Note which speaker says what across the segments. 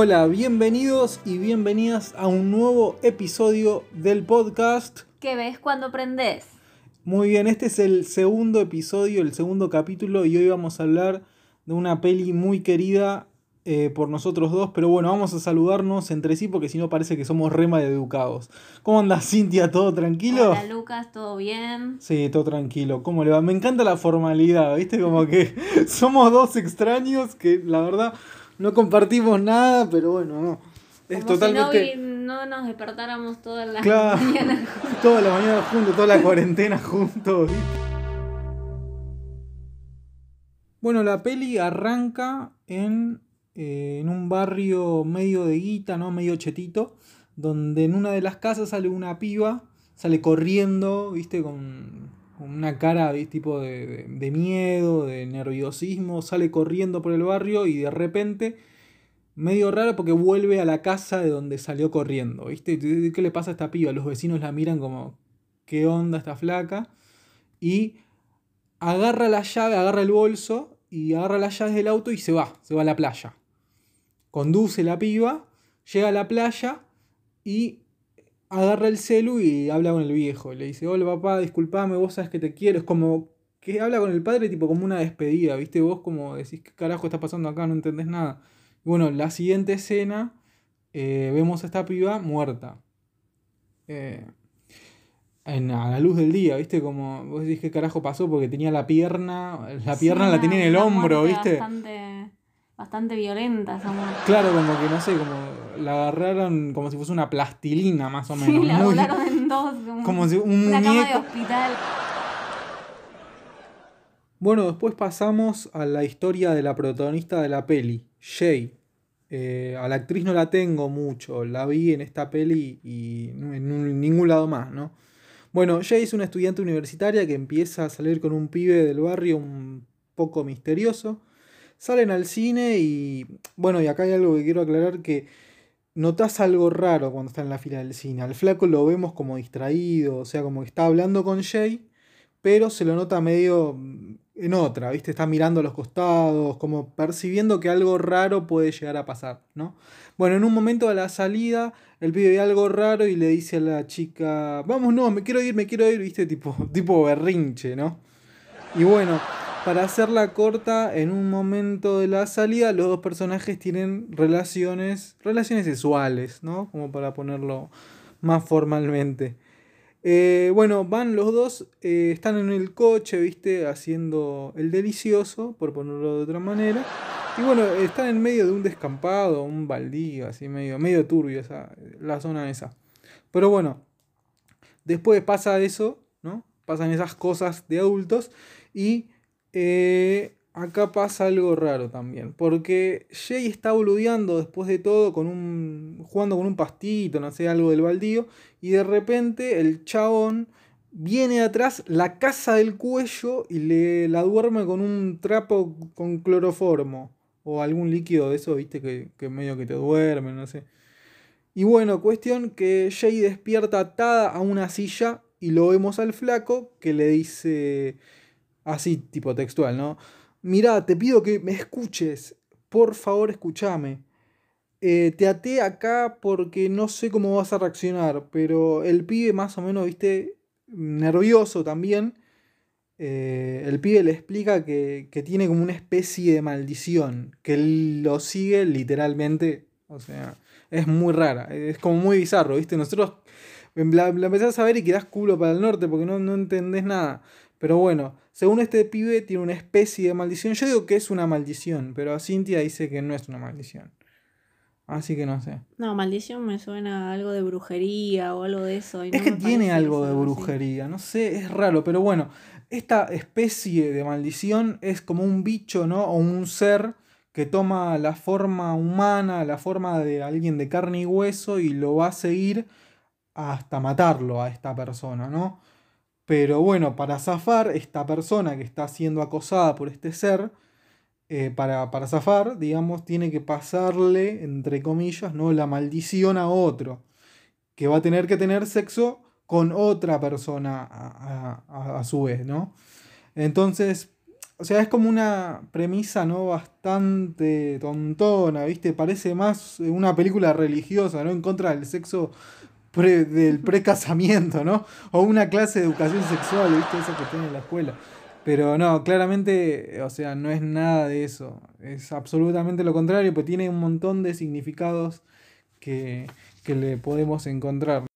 Speaker 1: Hola, bienvenidos y bienvenidas a un nuevo episodio del podcast.
Speaker 2: ¿Qué ves cuando prendes?
Speaker 1: Muy bien, este es el segundo episodio, el segundo capítulo y hoy vamos a hablar de una peli muy querida eh, por nosotros dos, pero bueno, vamos a saludarnos entre sí porque si no parece que somos rema de educados. ¿Cómo andas, Cintia? ¿Todo tranquilo?
Speaker 2: Hola, Lucas, ¿todo bien?
Speaker 1: Sí, todo tranquilo. ¿Cómo le va? Me encanta la formalidad, ¿viste? Como que somos dos extraños que la verdad no compartimos nada, pero bueno, no.
Speaker 2: Es totalmente... si no, nos despertáramos todas las
Speaker 1: claro, mañanas juntos. Todas las mañanas juntos, toda la cuarentena juntos. Bueno, la peli arranca en, eh, en un barrio medio de guita, ¿no? Medio chetito, donde en una de las casas sale una piba, sale corriendo, ¿viste? Con, una cara tipo de, de, miedo, de nerviosismo, sale corriendo por el barrio y de repente, medio raro porque vuelve a la casa de donde salió corriendo, ¿viste? ¿Qué le pasa a esta piba? Los vecinos la miran como, ¿qué onda esta flaca? Y agarra la llave, agarra el bolso y agarra las llaves del auto y se va, se va a la playa. Conduce la piba, llega a la playa y agarra el celu y habla con el viejo. Le dice, hola papá, disculpame, vos sabes que te quiero. Es como que habla con el padre tipo como una despedida, ¿viste? Vos como decís, ¿qué carajo está pasando acá? No entendés nada. Y bueno, la siguiente escena, eh, vemos a esta piba muerta. Eh, en, a la luz del día, ¿viste? Como vos decís, ¿qué carajo pasó? Porque tenía la pierna, la pierna la tenía en el hombro, ¿viste?
Speaker 2: Bastante bastante violenta esa muerte.
Speaker 1: Claro, como que no sé, como la agarraron como si fuese una plastilina más o menos.
Speaker 2: Sí, la volaron en dos.
Speaker 1: Como, si un
Speaker 2: una cama de hospital.
Speaker 1: Bueno, después pasamos a la historia de la protagonista de la peli, Shay. Eh, a la actriz no la tengo mucho, la vi en esta peli y en ningún lado más, ¿no? Bueno, Jay es una estudiante universitaria que empieza a salir con un pibe del barrio un poco misterioso Salen al cine y. Bueno, y acá hay algo que quiero aclarar: que notas algo raro cuando está en la fila del cine. Al flaco lo vemos como distraído, o sea, como que está hablando con Jay, pero se lo nota medio en otra, ¿viste? Está mirando a los costados, como percibiendo que algo raro puede llegar a pasar, ¿no? Bueno, en un momento de la salida, el pibe ve algo raro y le dice a la chica, vamos, no, me quiero ir, me quiero ir, ¿viste? Tipo, tipo berrinche, ¿no? Y bueno, para hacerla corta, en un momento de la salida, los dos personajes tienen relaciones, relaciones sexuales, ¿no? Como para ponerlo más formalmente. Eh, bueno, van los dos, eh, están en el coche, ¿viste? Haciendo el delicioso, por ponerlo de otra manera. Y bueno, están en medio de un descampado, un baldío, así medio, medio turbio esa, la zona esa. Pero bueno, después pasa eso, ¿no? Pasan esas cosas de adultos y eh, acá pasa algo raro también. Porque Jay está boludeando después de todo con un. jugando con un pastito, no sé, algo del baldío. Y de repente el chabón viene atrás, la caza del cuello y le la duerme con un trapo con cloroformo. O algún líquido de eso, viste, que, que medio que te duerme, no sé. Y bueno, cuestión que Jay despierta atada a una silla y lo vemos al flaco que le dice así tipo textual, ¿no? Mira, te pido que me escuches, por favor escúchame. Eh, te até acá porque no sé cómo vas a reaccionar, pero el pibe más o menos, viste, nervioso también. Eh, el pibe le explica que, que, tiene como una especie de maldición, que lo sigue literalmente, o sea, es muy rara, es como muy bizarro, ¿viste? Nosotros la, la empezás a ver y quedás culo para el norte porque no, no entendés nada. Pero bueno, según este pibe tiene una especie de maldición. Yo digo que es una maldición, pero Cintia dice que no es una maldición. Así que no sé.
Speaker 2: No, maldición me suena a algo de brujería o algo de eso.
Speaker 1: es que tiene algo de brujería, no sé, es raro, pero bueno, esta especie de maldición es como un bicho, ¿no? O un ser que toma la forma humana, la forma de alguien de carne y hueso y lo va a seguir hasta matarlo a esta persona, ¿no? Pero bueno, para zafar, esta persona que está siendo acosada por este ser, eh, para, para, zafar, digamos, tiene que pasarle, entre comillas, ¿no? la maldición a otro, que va a tener que tener sexo con otra persona a, a, su vez, ¿no? Entonces, o sea, es como una premisa, ¿no? Bastante tontona, ¿viste? Parece más una película religiosa, ¿no? En contra del sexo del precasamiento, ¿no? O una clase de educación sexual, ¿viste? Esa que tiene en la escuela. Pero no, claramente, o sea, no es nada de eso. Es absolutamente lo contrario, pues tiene un montón de significados que, que le podemos encontrar.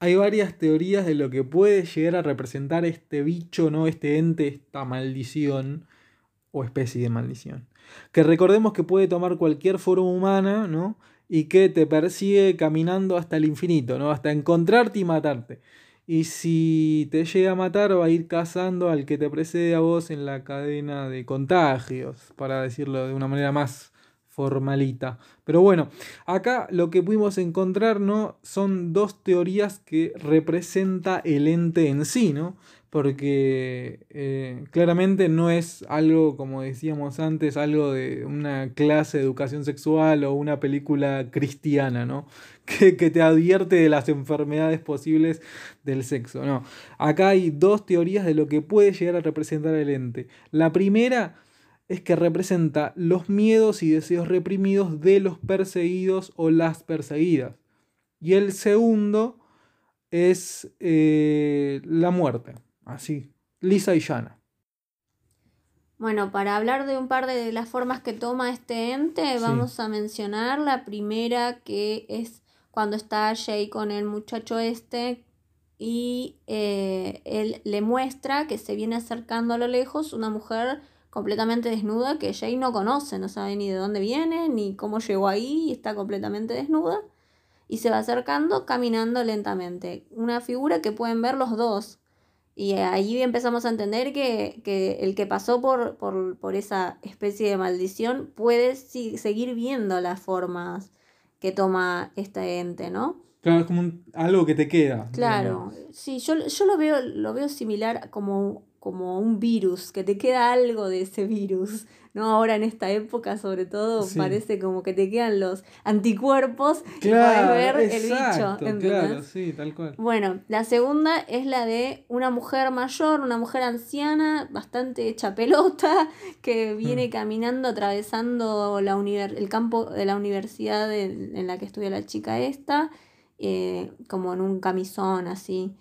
Speaker 1: Hay varias teorías de lo que puede llegar a representar este bicho, ¿no? Este ente, esta maldición o especie de maldición. Que recordemos que puede tomar cualquier forma humana, ¿no? Y que te persigue caminando hasta el infinito, ¿no? Hasta encontrarte y matarte. Y si te llega a matar, va a ir cazando al que te precede a vos en la cadena de contagios, para decirlo de una manera más formalita. Pero bueno, acá lo que pudimos encontrar ¿no? son dos teorías que representa el ente en sí, ¿no? Porque eh, claramente no es algo, como decíamos antes, algo de una clase de educación sexual o una película cristiana, ¿no? Que, que, te advierte de las enfermedades posibles del sexo. No, acá hay dos teorías de lo que puede llegar a representar el ente. La primera es que representa los miedos y deseos reprimidos de los perseguidos o las perseguidas. Y el segundo es eh, la muerte, así, lisa y llana.
Speaker 2: Bueno, para hablar de un par de las formas que toma este ente, vamos a mencionar la primera que es cuando está Jay con el muchacho este y eh, él le muestra que se viene acercando a lo lejos una mujer completamente desnuda que Jay no conoce, no sabe ni de dónde viene, ni cómo llegó ahí, y está completamente desnuda. Y se va acercando caminando lentamente. Una figura que pueden ver los dos. Y ahí empezamos a entender que, el que pasó por, por, esa especie de maldición puede seguir viendo las formas que toma este ente, ¿no?
Speaker 1: Claro, es como algo que te queda.
Speaker 2: Claro, sí, yo, yo lo, veo, lo veo similar como como un virus, que te queda algo de ese virus, ¿no? Ahora en esta época, sobre todo, parece como que te quedan los anticuerpos y puedes ver el bicho.
Speaker 1: Claro, sí, tal cual.
Speaker 2: Bueno, la segunda es la de una mujer mayor, una mujer anciana, bastante hecha pelota, que viene mm. caminando, atravesando la el campo de la universidad en, la que estudia la chica esta, eh, como en un camisón así.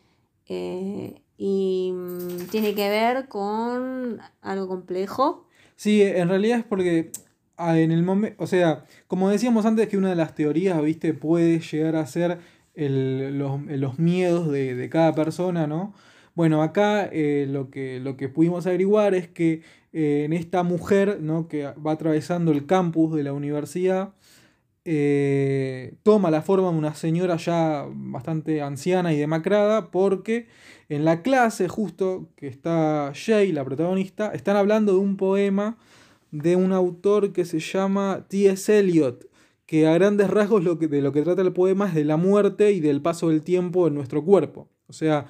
Speaker 2: Eh, y mm, tiene que ver con algo complejo.
Speaker 1: Sí, en realidad es porque ah, en el momento, o sea, como decíamos antes que una de las teorías, viste, puede llegar a ser los, miedos de, cada persona, ¿no? Bueno, acá eh, lo, que, lo que pudimos averiguar es que eh, en esta mujer, ¿no? Que va atravesando el campus de la universidad, eh, toma la forma de una señora ya bastante anciana y demacrada porque en la clase justo que está Jay, la protagonista, están hablando de un poema de un autor que se llama T.S. Eliot, que a grandes rasgos lo que, de lo que trata el poema es de la muerte y del paso del tiempo en nuestro cuerpo. O sea,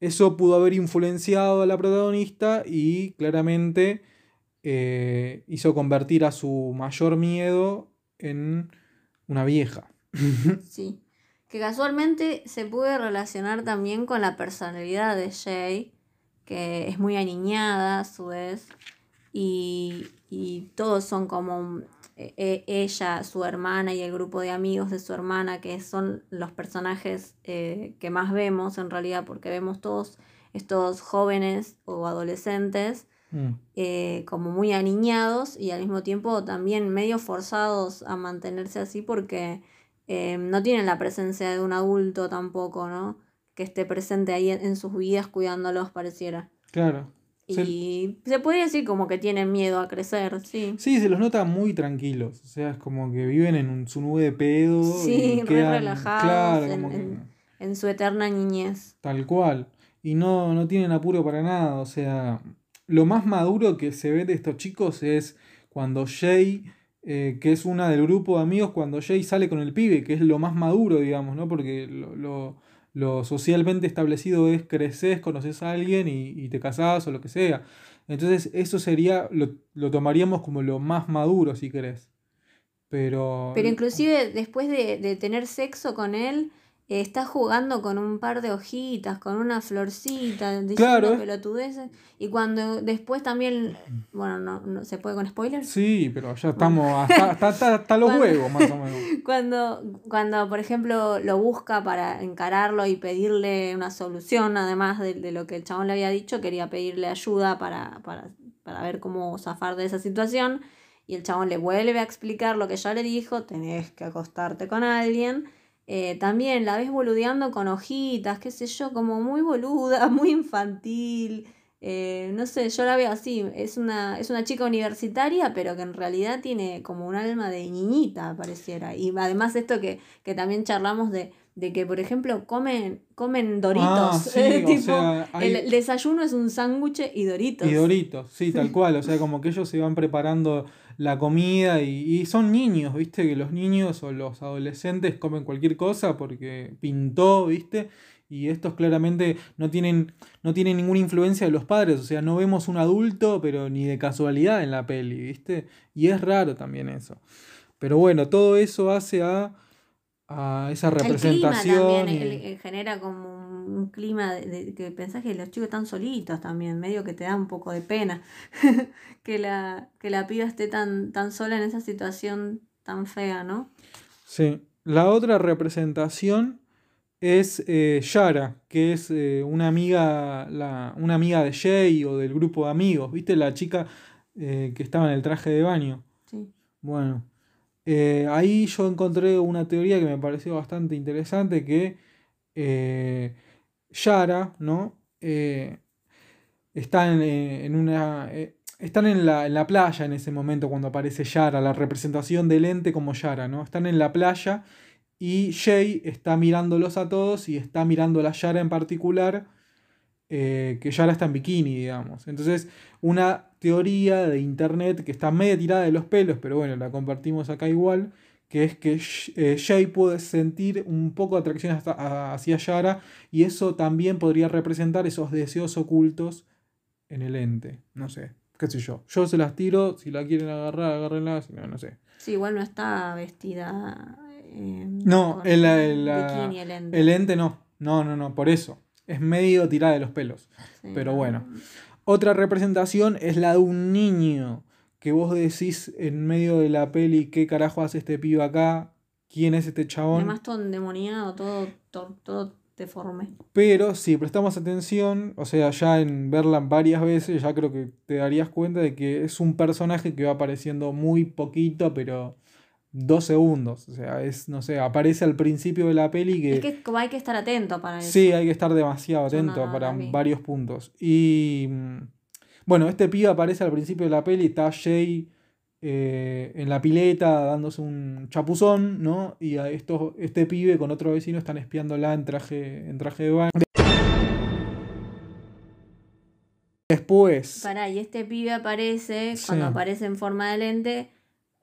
Speaker 1: eso pudo haber influenciado a la protagonista y claramente eh, hizo convertir a su mayor miedo en una vieja.
Speaker 2: Sí. Que casualmente se puede relacionar también con la personalidad de Jay, que es muy aniñada a su vez. Y, todos son como e, e, ella, su hermana y el grupo de amigos de su hermana, que son los personajes eh, que más vemos en realidad, porque vemos todos estos jóvenes o adolescentes Mm. Eh, como muy aniñados y al mismo tiempo también medio forzados a mantenerse así porque eh, no tienen la presencia de un adulto tampoco, ¿no? Que esté presente ahí en sus vidas cuidándolos, pareciera.
Speaker 1: Claro.
Speaker 2: Y se, podría decir como que tienen miedo a crecer, sí.
Speaker 1: Sí, se los nota muy tranquilos. O sea, es como que viven en su nube de pedo.
Speaker 2: Sí, relajados en, su eterna niñez.
Speaker 1: Tal cual. Y no, no tienen apuro para nada. O sea, lo más maduro que se ve de estos chicos es cuando Jay, eh, que es una del grupo de amigos, cuando Jay sale con el pibe, que es lo más maduro, digamos, ¿no? Porque lo, socialmente establecido es creces, conoces a alguien y, te casás o lo que sea. Entonces eso sería, lo, tomaríamos como lo más maduro, si querés. Pero...
Speaker 2: Pero inclusive después de, de tener sexo con él, está jugando con un par de hojitas, con una florcita, diciendo
Speaker 1: Claro, es-
Speaker 2: pelotudeces. Y cuando después también, bueno, no, no se puede con spoilers.
Speaker 1: Sí, pero ya estamos hasta, hasta, hasta- hasta los
Speaker 2: Bueno.
Speaker 1: huevos, más o menos.
Speaker 2: Cuando, cuando, por ejemplo, lo busca para encararlo y pedirle una solución, además de, de lo que el chabón le había dicho, quería pedirle ayuda para, para, para ver cómo zafar de esa situación. Y el chabón le vuelve a explicar lo que ya le dijo, tenés que acostarte con alguien. Eh, también la ves boludeando con hojitas, qué sé yo, como muy boluda, muy infantil. Eh, no sé, yo la veo así. Es una, es una chica universitaria, pero que en realidad tiene como un alma de niñita, pareciera. Y además esto que, que también charlamos de, de que, por ejemplo, comen, comen doritos.
Speaker 1: Ah, sí, o
Speaker 2: tipo,
Speaker 1: sea, hay-
Speaker 2: el, el desayuno es un sándwich y doritos.
Speaker 1: Y Doritos, sí, tal cual. O sea, como que ellos se van preparando la comida y, son niños, ¿viste? Que los niños o los adolescentes comen cualquier cosa porque pintó, ¿viste? Y estos claramente no tienen, no tienen ninguna influencia de los padres. O sea, no vemos un adulto, pero ni de casualidad en la peli, ¿viste? Y es raro también eso. Pero bueno, todo eso hace a, a esa
Speaker 2: El clima
Speaker 1: representación.
Speaker 2: también
Speaker 1: y-
Speaker 2: el- el genera como un un clima de, de- que pensás que los chicos están solitos también, medio que te da un poco de pena que la, que la piba esté tan, tan sola en esa situación tan fea, ¿no?
Speaker 1: Sí. La otra representación es eh, Yara, que es eh, una amiga, la, una amiga de Jay o del grupo de amigos, ¿viste? La chica eh, que estaba en el traje de baño.
Speaker 2: Sí.
Speaker 1: Bueno, eh, ahí yo encontré una teoría que me pareció bastante interesante, que eh, Yara, ¿no? Eh, está en, eh, en una... están en la, en la playa en ese momento cuando aparece Yara, la representación del ente como Yara, ¿no? Están en la playa y Jay está mirándolos a todos y está mirando a la Yara en particular, eh, que Yara está en bikini, digamos. Entonces, una teoría de internet que está media tirada de los pelos, pero bueno, la compartimos acá igual, que es que eh, Jay puede sentir un poco de atracción hasta- hacia Yara y eso también podría representar esos deseos ocultos en el ente. No sé, qué sé yo. Yo se las tiro, si la quieren agarrar, agárrenla, si no, no sé.
Speaker 2: Sí, igual no está vestida. eh,
Speaker 1: No, el, el-
Speaker 2: bikini, el ente.
Speaker 1: el ente no. No, no, no, por eso. Es medio tirada de los pelos.
Speaker 2: Sí,
Speaker 1: pero
Speaker 2: no.
Speaker 1: bueno. Otra representación es la de un niño. Que vos decís en medio de la peli, ¿qué carajo hace este pibe acá? ¿Quién es este chabón?
Speaker 2: Además, todo endemoniado, todo, todo, todo deforme.
Speaker 1: Pero si prestamos atención, o sea, ya en verla varias veces, ya creo que te darías cuenta de que es un personaje que va apareciendo muy poquito, pero dos segundos. O sea, es, no sé, aparece al principio de la peli que...
Speaker 2: Es que como hay que estar atento para eso.
Speaker 1: Sí, hay que estar demasiado
Speaker 2: no
Speaker 1: atento para varios puntos. Y mm, bueno, este pibe aparece al principio de la peli, está Jay eh, en la pileta dándose un chapuzón, ¿no? Y a estos, este pibe con otro vecino están espiándola en traje, en traje de baño. Después,
Speaker 2: Pará, y este pibe aparece,
Speaker 1: Sí.
Speaker 2: cuando aparece en forma de lente,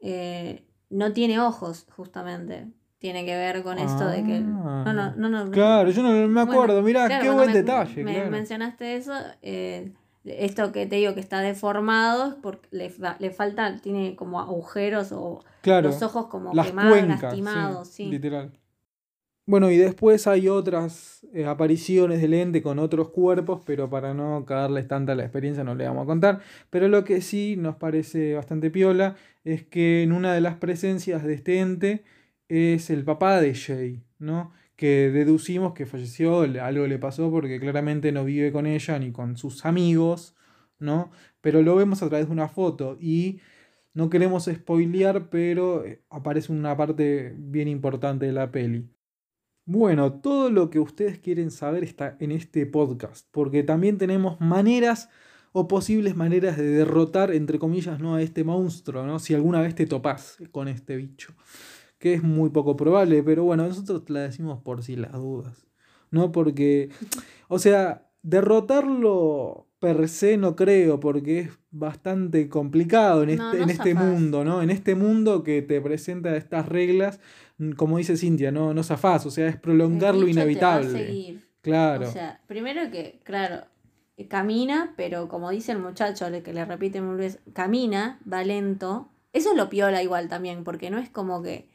Speaker 2: eh, no tiene ojos, justamente. Tiene que ver con esto de que.
Speaker 1: Ah.
Speaker 2: No, no, no, no.
Speaker 1: claro, yo no me
Speaker 2: Bueno,
Speaker 1: acuerdo, mirá,
Speaker 2: claro,
Speaker 1: qué buen
Speaker 2: me-
Speaker 1: detalle,
Speaker 2: Me
Speaker 1: claro.
Speaker 2: mencionaste eso. eh, esto que te digo que está deformado porque le, le falta, tiene como agujeros o
Speaker 1: Claro.
Speaker 2: los ojos como
Speaker 1: las
Speaker 2: quemados,
Speaker 1: cuencas,
Speaker 2: lastimados,
Speaker 1: sí,
Speaker 2: sí.
Speaker 1: literal. Bueno, y después hay otras eh, apariciones del ente con otros cuerpos, pero para no cagarles tanta la experiencia no le vamos a contar. Pero lo que sí nos parece bastante piola es que en una de las presencias de este ente es el papá de Jay, ¿no? Que deducimos que falleció, le- algo le pasó porque claramente no vive con ella ni con sus amigos, ¿no? Pero lo vemos a través de una foto y no queremos spoilear, pero eh, aparece una parte bien importante de la peli. Bueno, todo lo que ustedes quieren saber está en este podcast, porque también tenemos maneras o posibles maneras de derrotar, entre comillas, ¿no? a este monstruo, ¿no? Si alguna vez te topás con este bicho, que es muy poco probable, pero bueno, nosotros la decimos por si las dudas, ¿no? Porque, o sea, derrotarlo per se no creo, porque es bastante complicado en este,
Speaker 2: No, no
Speaker 1: en este mundo, ¿no? En este mundo que te presenta estas reglas, como dice Cintia, no, no zafás, o sea, es prolongar lo
Speaker 2: bicho te va a
Speaker 1: inevitable.
Speaker 2: seguir.
Speaker 1: Claro.
Speaker 2: O sea, primero que, claro, camina, pero como dice el muchacho, le que le repite mil veces, camina, va lento. Eso lo piola igual también, porque no es como que,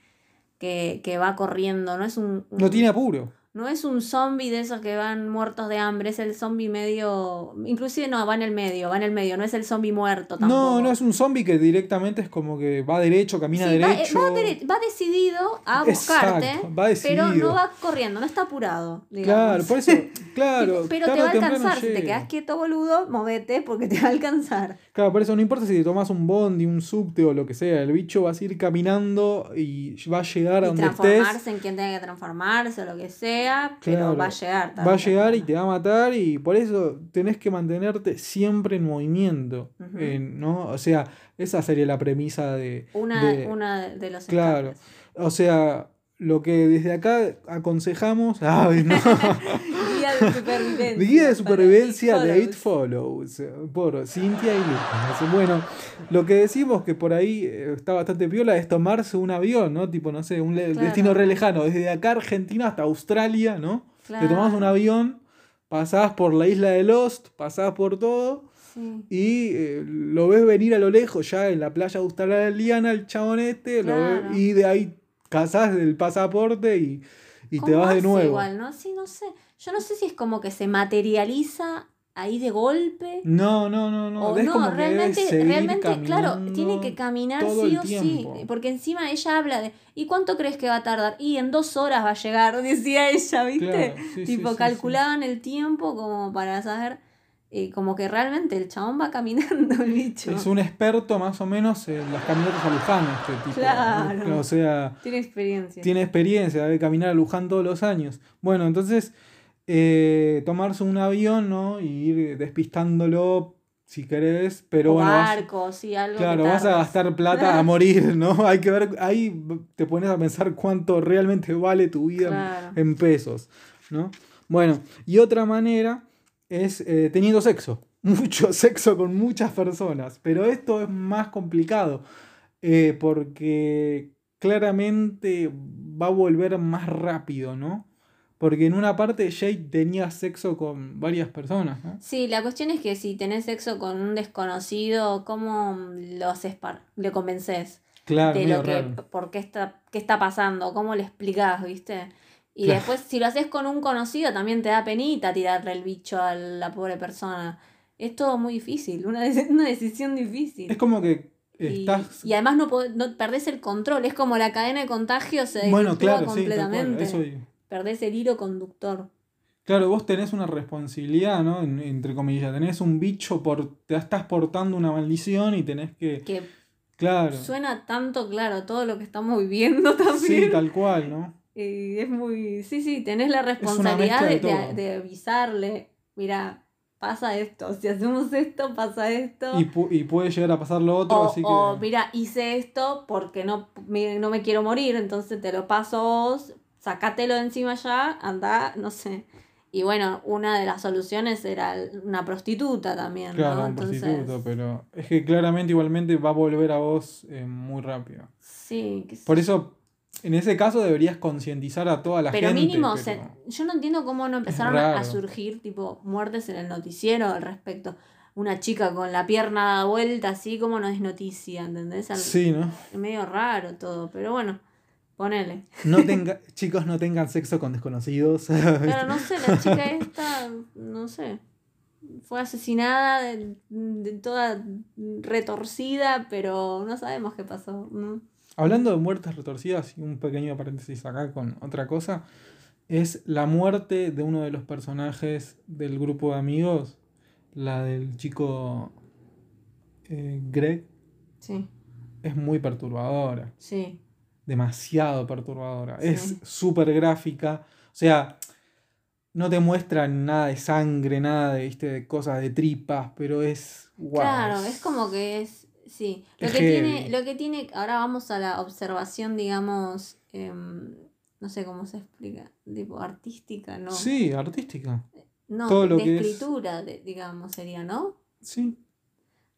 Speaker 2: que, que va corriendo, no es un, un-
Speaker 1: no tiene apuro.
Speaker 2: No es un zombie de esos que van muertos de hambre, es el zombie medio. Inclusive no, va en el medio, va en el medio, no es el zombie muerto tampoco.
Speaker 1: No, no es un zombie que directamente es como que va derecho, camina
Speaker 2: Sí, eh,
Speaker 1: derecho.
Speaker 2: va va decidido a buscarte,
Speaker 1: Exacto, va
Speaker 2: pero
Speaker 1: decidido.
Speaker 2: no va corriendo, no está apurado.
Speaker 1: Claro,
Speaker 2: digamos.
Speaker 1: por eso, claro.
Speaker 2: pero te va a alcanzar, si te quedas quieto boludo, movete porque te va a alcanzar.
Speaker 1: Claro, por eso no importa si te tomas un bondi, un subte o lo que sea, el bicho va a seguir caminando y va a llegar a
Speaker 2: Y
Speaker 1: donde
Speaker 2: transformarse
Speaker 1: estés.
Speaker 2: en quien tenga que transformarse o lo que sea, pero
Speaker 1: Claro,
Speaker 2: va a llegar. tarde
Speaker 1: Va a llegar y te va a matar y por eso tenés que mantenerte siempre en movimiento.
Speaker 2: Ujú.
Speaker 1: en- ¿no? O sea, esa sería la premisa de...
Speaker 2: Una,
Speaker 1: de-
Speaker 2: una de los
Speaker 1: Claro. O sea, lo que desde acá aconsejamos... Ay, no.
Speaker 2: Supervivencia.
Speaker 1: Guía de supervivencia
Speaker 2: It
Speaker 1: de It
Speaker 2: Follows.
Speaker 1: Follows por Cintia y Lucas. Bueno, lo que decimos que por ahí eh, está bastante piola es tomarse un avión, ¿no? Tipo, no sé, un
Speaker 2: Claro.
Speaker 1: destino re lejano, desde acá Argentina hasta Australia, ¿no? Te tomás un
Speaker 2: Claro.
Speaker 1: avión, pasás por la isla de Lost, pasás por todo
Speaker 2: Sí.
Speaker 1: y eh, lo ves venir a lo lejos, ya en la playa australiana, el chabón este, lo ves-
Speaker 2: Claro.
Speaker 1: y de ahí cazás el pasaporte y, y te
Speaker 2: ¿Cómo
Speaker 1: vas de nuevo.
Speaker 2: Igual, ¿no? Sí, no sé. Yo no sé si es como que se materializa ahí de golpe.
Speaker 1: No, no, no, no.
Speaker 2: o
Speaker 1: es
Speaker 2: no, realmente, realmente, claro, tiene que caminar sí o sí. Porque encima ella habla de, ¿y cuánto crees que va a tardar? Y en dos horas va a llegar, decía ella, ¿viste?
Speaker 1: Claro, sí, sí,
Speaker 2: tipo,
Speaker 1: sí,
Speaker 2: calculaban el tiempo como para saber, eh, como que realmente el chabón va caminando el bicho.
Speaker 1: Es un experto más o menos en las caminatas a Luján, este tipo.
Speaker 2: Claro.
Speaker 1: O sea,
Speaker 2: Tiene experiencia.
Speaker 1: tiene experiencia, debe caminar a Luján todos los años. Bueno, entonces, eh, tomarse un avión, ¿no? Y ir despistándolo si querés, pero
Speaker 2: o
Speaker 1: bueno. vas-
Speaker 2: barco, sí, algo que
Speaker 1: Claro, vas a gastar plata a morir, ¿no? Hay que ver, ahí te pones a pensar cuánto realmente vale tu vida
Speaker 2: Claro.
Speaker 1: en pesos, ¿no? Bueno, y otra manera es eh, teniendo sexo, mucho sexo con muchas personas, pero esto es más complicado eh, porque claramente va a volver más rápido, ¿no? Porque en una parte Jade tenía sexo con varias personas, ¿no?
Speaker 2: Sí, la cuestión es que si tenés sexo con un desconocido, ¿cómo lo haces par- le convences
Speaker 1: Claro,
Speaker 2: de lo que,
Speaker 1: raro.
Speaker 2: por qué está, qué está pasando? ¿Cómo le explicás, viste? Y
Speaker 1: Claro.
Speaker 2: después, si lo haces con un conocido, también te da penita tirarle el bicho a la pobre persona. Es todo muy difícil, una, una decisión difícil.
Speaker 1: Es como que estás
Speaker 2: Y, además no, no perdés el control, es como la cadena de contagio se
Speaker 1: Bueno, claro, sí, tal cual,
Speaker 2: completamente.
Speaker 1: eso-
Speaker 2: Perdés el hilo conductor.
Speaker 1: claro, vos tenés una responsabilidad, ¿no? En- entre comillas, tenés un bicho por, te estás portando una maldición y tenés que,
Speaker 2: Que
Speaker 1: claro,
Speaker 2: suena tanto claro todo lo que estamos viviendo también.
Speaker 1: sí, tal cual, ¿no?
Speaker 2: Y es muy. Sí, sí, tenés la responsabilidad de, avisarle. Mira, pasa esto. Si hacemos esto, pasa esto.
Speaker 1: Y, pu- y puede llegar a pasar lo otro,
Speaker 2: o,
Speaker 1: así que
Speaker 2: o, mira, hice esto porque no me, no me quiero morir, entonces te lo paso a vos, sacátelo de encima ya, anda, no sé. Y bueno, una de las soluciones era una prostituta también,
Speaker 1: claro,
Speaker 2: ¿no?
Speaker 1: un
Speaker 2: Entonces,
Speaker 1: prostituto, pero es que claramente igualmente va a volver a vos eh, muy rápido.
Speaker 2: sí, sé
Speaker 1: Por eso, en ese caso deberías concientizar a toda la
Speaker 2: pero
Speaker 1: gente.
Speaker 2: mínimo,
Speaker 1: pero-
Speaker 2: se- yo no entiendo cómo no empezaron a, surgir tipo muertes en el noticiero al respecto. Una chica con la pierna vuelta, así como no es noticia, ¿entendés? Al-
Speaker 1: Sí, ¿no?
Speaker 2: Es medio raro todo, pero bueno, ponele.
Speaker 1: No tenga, chicos, no tengan sexo con desconocidos.
Speaker 2: Pero no sé, la chica esta, no sé, fue asesinada de, de toda retorcida, pero no sabemos qué pasó. ¿no?
Speaker 1: Hablando de muertes retorcidas, y un pequeño paréntesis acá con otra cosa, es la muerte de uno de los personajes del grupo de amigos, la del chico eh, Greg,
Speaker 2: Sí,
Speaker 1: es muy perturbadora,
Speaker 2: sí.
Speaker 1: Demasiado perturbadora,
Speaker 2: Sí.
Speaker 1: es súper gráfica, o sea, no te muestran nada de sangre, nada de, ¿viste? de cosas de tripas, pero es... guau,
Speaker 2: Claro, es como que es, sí. Lo
Speaker 1: Es
Speaker 2: que,
Speaker 1: heavy.
Speaker 2: tiene, lo que tiene, ahora vamos a la observación, digamos, em, no sé cómo se explica, tipo artística, ¿no?
Speaker 1: Sí, artística,
Speaker 2: no,
Speaker 1: todo lo
Speaker 2: de
Speaker 1: que es-
Speaker 2: escritura, de- digamos, sería, ¿no?
Speaker 1: sí.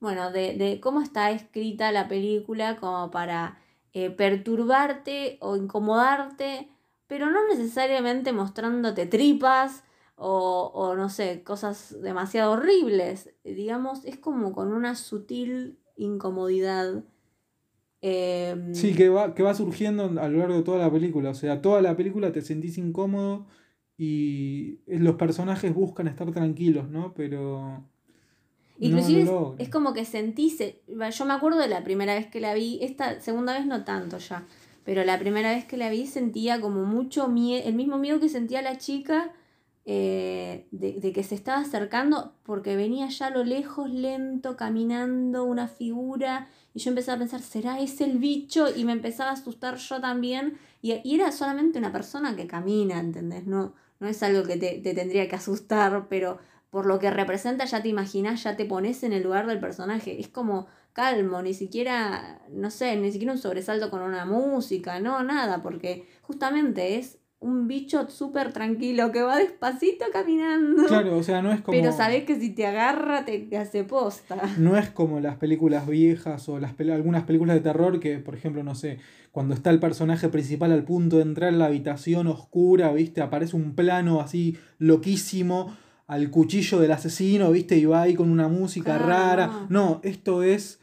Speaker 2: Bueno, de, de cómo está escrita la película como para eh, perturbarte o incomodarte, pero no necesariamente mostrándote tripas o, o no sé, cosas demasiado horribles. Digamos, es como con una sutil incomodidad. em,
Speaker 1: Sí, que va, que va surgiendo a lo largo de toda la película. O sea, toda la película te sentís incómodo y los personajes buscan estar tranquilos, ¿no? Pero...
Speaker 2: Inclusive es, como que sentís, yo me acuerdo de la primera vez que la vi, esta segunda vez no tanto ya, pero la primera vez que la vi sentía como mucho miedo, el mismo miedo que sentía la chica eh, de, que se estaba acercando porque venía ya a lo lejos, lento, caminando, una figura, y yo empezaba a pensar, ¿será ese el bicho? Y me empezaba a asustar yo también, y, era solamente una persona que camina, ¿entendés? No, no es algo que te, te tendría que asustar, pero por lo que representa ya te imaginas, ya te pones en el lugar del personaje, es como calmo, ni siquiera, no sé, ni siquiera un sobresalto con una música, no, nada, porque justamente es un bicho súper tranquilo que va despacito caminando.
Speaker 1: Claro, o sea, no es como.
Speaker 2: Pero sabes que si te agarra te, hace posta.
Speaker 1: No es como las películas viejas o las algunas películas de terror que, por ejemplo, no sé, cuando está el personaje principal al punto de entrar en la habitación oscura, ¿viste? Aparece un plano así loquísimo al cuchillo del asesino, ¿viste? Y va ahí con una música rara. No, esto es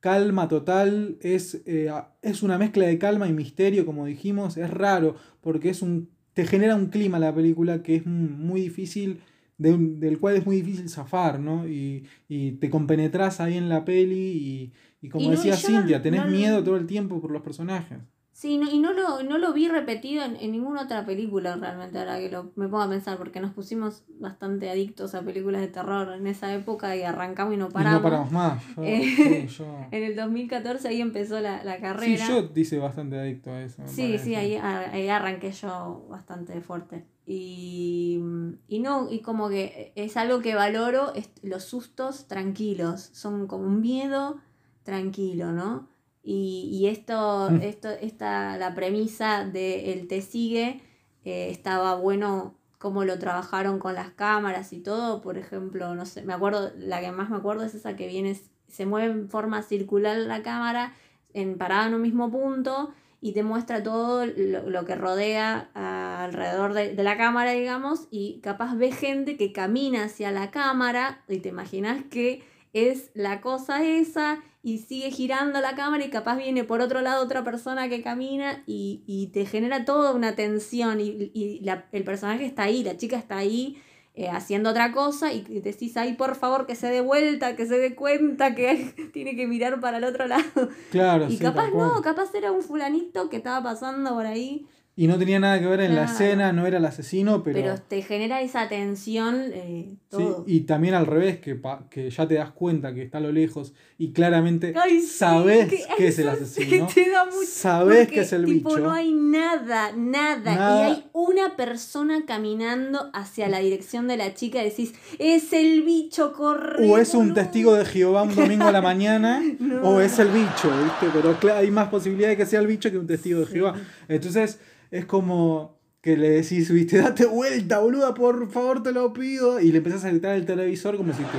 Speaker 1: calma total, es, eh, es una mezcla de calma y misterio, como dijimos, es raro, porque es un, te genera un clima la película que es muy difícil, del cual es muy difícil zafar, ¿no? Y, y te compenetras ahí en la peli y, como decía Cintia, tenés miedo todo el tiempo por los personajes.
Speaker 2: Sí, y no lo, no lo vi repetido en, ninguna otra película realmente, ahora que lo, me pongo a pensar, porque nos pusimos bastante adictos a películas de terror en esa época y arrancamos y no paramos. no paramos más. Eh, en el 2014 ahí empezó la, la carrera.
Speaker 1: Sí, yo dice bastante adicto a eso.
Speaker 2: Sí, sí, ahí, ahí arranqué yo bastante fuerte. Y, y no, y como que es algo que valoro, los sustos tranquilos, son como un miedo tranquilo, ¿no? Y, esto, mm. esto, esta, la premisa de El te sigue, eh, estaba bueno cómo lo trabajaron con las cámaras y todo. Por ejemplo, no sé, me acuerdo, la que más me acuerdo es esa que viene, se mueve en forma circular la cámara, en, parada en un mismo punto, y te muestra todo lo, que rodea alrededor de, de, la cámara, digamos, y capaz ves gente que camina hacia la cámara y te imaginas que es la cosa esa y sigue girando la cámara y capaz viene por otro lado otra persona que camina y, te genera toda una tensión y, el personaje está ahí, la chica está ahí eh, haciendo otra cosa y decís ahí por favor que se dé vuelta, que se dé cuenta que tiene que mirar para el otro lado. Claro. Y capaz no, capaz era un fulanito que estaba pasando por ahí
Speaker 1: y no tenía nada que ver en la escena, no era el asesino, pero...
Speaker 2: Pero te genera esa tensión eh,
Speaker 1: todo. Sí, y también al revés, que, que ya te das cuenta que está a lo lejos y claramente sabes que, es el asesino.
Speaker 2: sabes que es el tipo, no hay nada, nada, Y hay una persona caminando hacia la dirección de la chica y decís, es el bicho, corre.
Speaker 1: O es un testigo de Jehová un domingo a la mañana, o es el bicho, ¿viste? Pero hay más posibilidad de que sea el bicho que un testigo de Jehová. Entonces es como que le decís, viste, date vuelta, boluda, por favor te lo pido. Y le empezás a gritar al televisor como si te,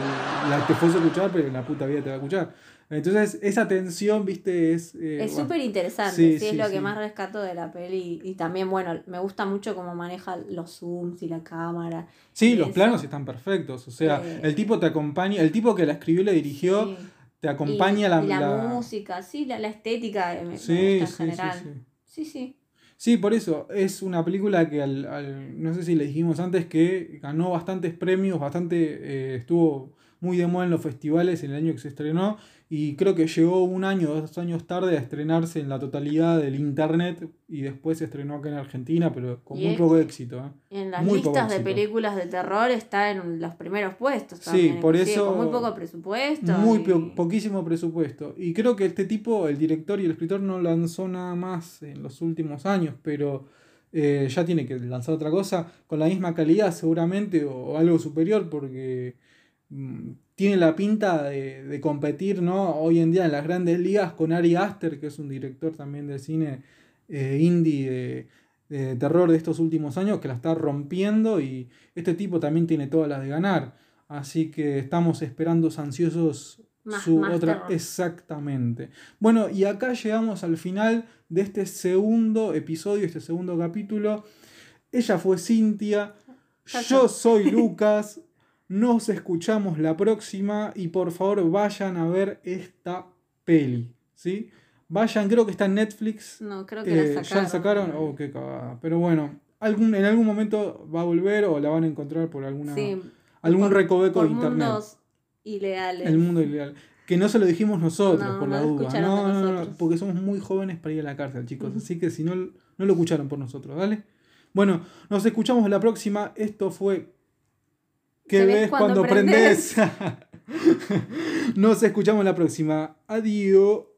Speaker 1: la, te fuese a escuchar, pero en la puta vida te va a escuchar. Entonces, esa tensión, viste, es...
Speaker 2: Eh, es súper interesante, sí, es lo que más rescato de la peli. Y también, bueno, me gusta mucho cómo maneja los zooms y la cámara.
Speaker 1: Sí, los planos están perfectos. O sea, eh, el tipo te acompaña, el tipo que la escribió y la dirigió, te acompaña
Speaker 2: la, la, música, sí, la, la estética, me, gusta en general. Sí, sí.
Speaker 1: Sí, por eso, es una película que al, no sé si le dijimos antes que ganó bastantes premios, bastante, eh, estuvo muy de moda en los festivales en el año que se estrenó y creo que llegó un año, dos años tarde a estrenarse en la totalidad del internet y después se estrenó acá en Argentina, pero con muy poco éxito.
Speaker 2: ¿eh? En las listas de películas de terror está en los primeros puestos también. Sí, por eso. Con muy poco presupuesto.
Speaker 1: Muy poquísimo presupuesto. Y creo que este tipo, el director y el escritor, no lanzó nada más en los últimos años, pero eh, ya tiene que lanzar otra cosa con la misma calidad seguramente o algo superior porque Mm, tiene la pinta de, competir ¿no? hoy en día en las grandes ligas con Ari Aster, que es un director también de cine eh, indie de, terror de estos últimos años, que la está rompiendo y este tipo también tiene todas las de ganar. Así que estamos esperando ansiosos su otra. Exactamente. Bueno, y acá llegamos al final de este segundo episodio, este segundo capítulo. Ella fue Cintia. Yo soy Lucas. Nos escuchamos la próxima y por favor vayan a ver esta peli. ¿sí? Vayan, creo que está en Netflix.
Speaker 2: No, creo que la sacaron.
Speaker 1: ¿Ya la sacaron? Oh, qué cagada. Pero bueno, algún, en algún momento va a volver o la van a encontrar por alguna algún recoveco de internet. Mundos
Speaker 2: ilegales.
Speaker 1: El mundo ilegal. Que no se lo dijimos nosotros, por la duda. No, no, no, porque somos muy jóvenes para ir a la cárcel, chicos. Así que si no, no lo escucharon por nosotros, ¿vale? Bueno, nos escuchamos la próxima. Esto fue. ¿Qué ves cuando, prendes? nos escuchamos la próxima. Adiós.